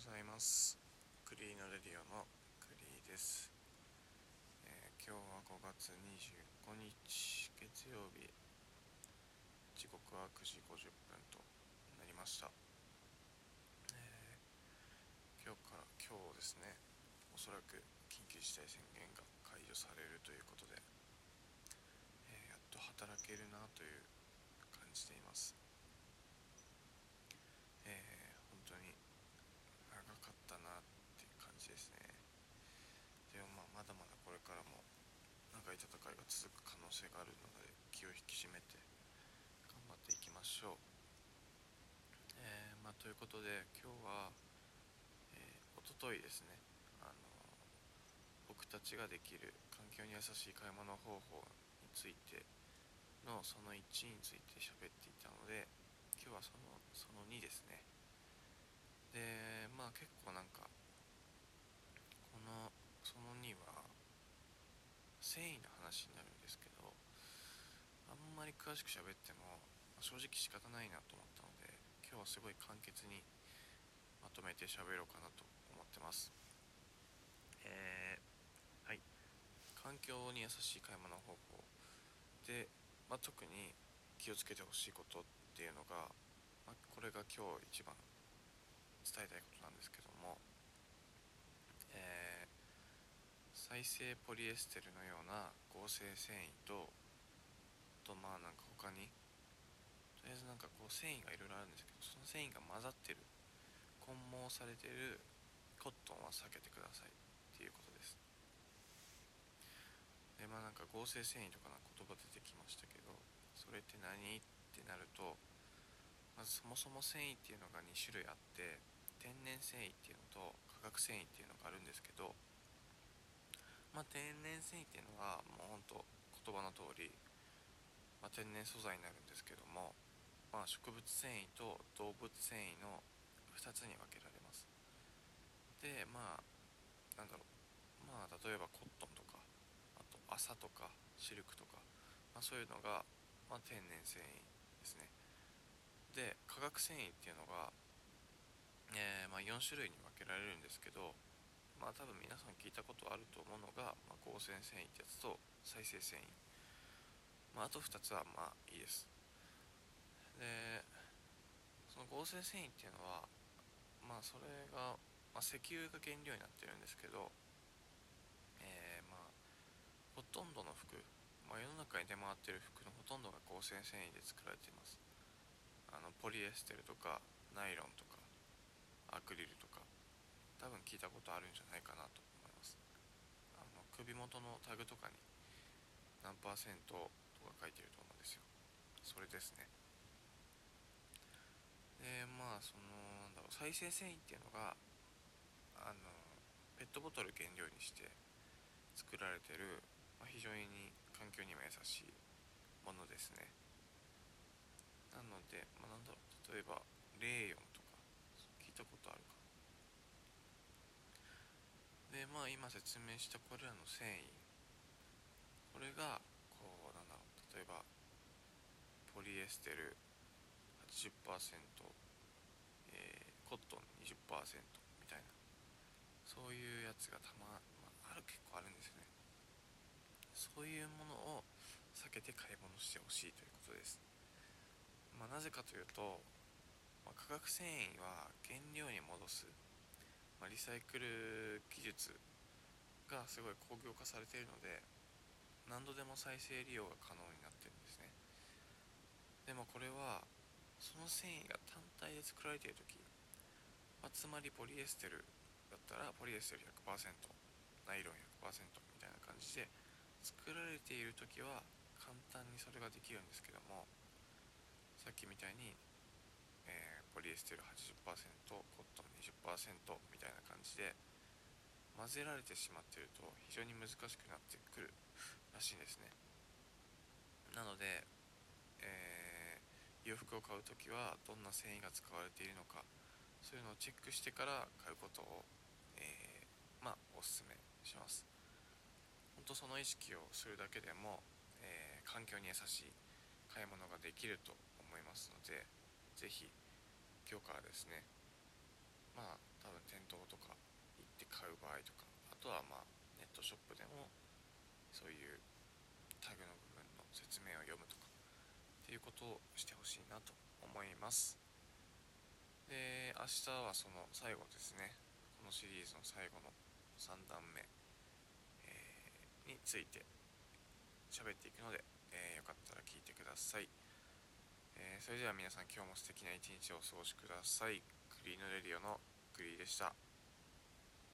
ございます。クリーノレディオのクリーです、えー、今日は5月25日月曜日。時刻は9時50分となりました、えー、今日から今日ですねおそらく緊急事態宣言が解除されるということで、えー、やっと働けるなという感じています。からも長い戦いが続く可能性があるので気を引き締めて頑張っていきましょう。えー、まあ、ということで今日は、えー、おとといですね、あの僕たちができる環境に優しい買い物方法についてのその1について喋っていたので今日はそのその2ですねでまあ結構なんかこのその2は繊維の話になるんですけどあんまり詳しく喋っても正直仕方ないなと思ったので今日はすごい簡潔にまとめて喋ろうかなと思ってます。えー、はい。環境に優しい買い物方法。で、まあ、特に気をつけてほしいことっていうのが、まあ、これが今日一番伝えたいことなんですけども再生ポリエステルのような合成繊維ととまあなんか他にとりあえずなんかこう繊維がいろいろあるんですけどその繊維が混ざってる混毛されてるコットンは避けてくださいっていうことです。でまあなんか合成繊維とかな言葉出てきましたけどそれって何？ってなるとまずそもそも繊維っていうのが2種類あって天然繊維っていうのと化学繊維っていうのがあるんですけどまあ、天然繊維っていうのはもうほんと言葉の通り、まあ、天然素材になるんですけども、まあ、植物繊維と動物繊維の2つに分けられます。でまあなんだろうまあ例えばコットンとかあと麻とかシルクとか、まあ、そういうのが、まあ、天然繊維ですね。で化学繊維っていうのが、えーまあ、4種類に分けられるんですけどまあ多分皆さん聞いたことあると思うのが、まあ、合成繊維ってやつと再生繊維、まあ、あと2つはまあいいです。でその合成繊維っていうのはまあそれが、まあ、石油が原料になってるんですけどえー、まあほとんどの服、まあ、世の中に出回ってる服のほとんどが合成繊維で作られています。あのポリエステルとかナイロンとかアクリルとか。多分聞いたことあるんじゃないかなと思います。あの首元のタグとかに何パーセントとか書いてると思うんですよ。それですね。でまあそのなんだろう再生繊維っていうのがあのペットボトル原料にして作られてる、まあ、非常に環境にも優しいものですね。なので、まあ、なんだろう例えばレーヨンとか聞いたことあるかでまあ今説明したこれらの繊維。これがこうなんだろう。例えばポリエステル80%、えー、コットン20%みたいな。そういうやつがたま、まあ、ある結構あるんですよね。そういうものを避けて買い物してほしいということです、まあ、なぜかというと、まあ、化学繊維は原料に戻す。ま、リサイクル技術がすごい工業化されているので何度でも再生利用が可能になってるんですね。でもこれはその繊維が単体で作られている時、まあ、つまりポリエステルだったらポリエステル100%ナイロン100%みたいな感じで作られている時は簡単にそれができるんですけどもさっきみたいにえー、ポリエステル80%コットンみたいな感じで混ぜられてしまってると非常に難しくなってくるらしいんですねなので、えー、洋服を買う時はどんな繊維が使われているのかそういうのをチェックしてから買うことを、えー、まあおすすめします本当その意識をするだけでも、えー、環境に優しい買い物ができると思いますのでぜひ今日からですねまあ多分天頭とか行って買う場合とかあとはまあネットショップでもそういうタグの部分の説明を読むとかっていうことをしてほしいなと思います。で明日はその最後ですね。このシリーズの最後の3段目、えー、について喋っていくので、えー、よかったら聞いてください、えー、それでは皆さん今日も素敵な一日をお過ごしください。クリーノレディオのグリでした。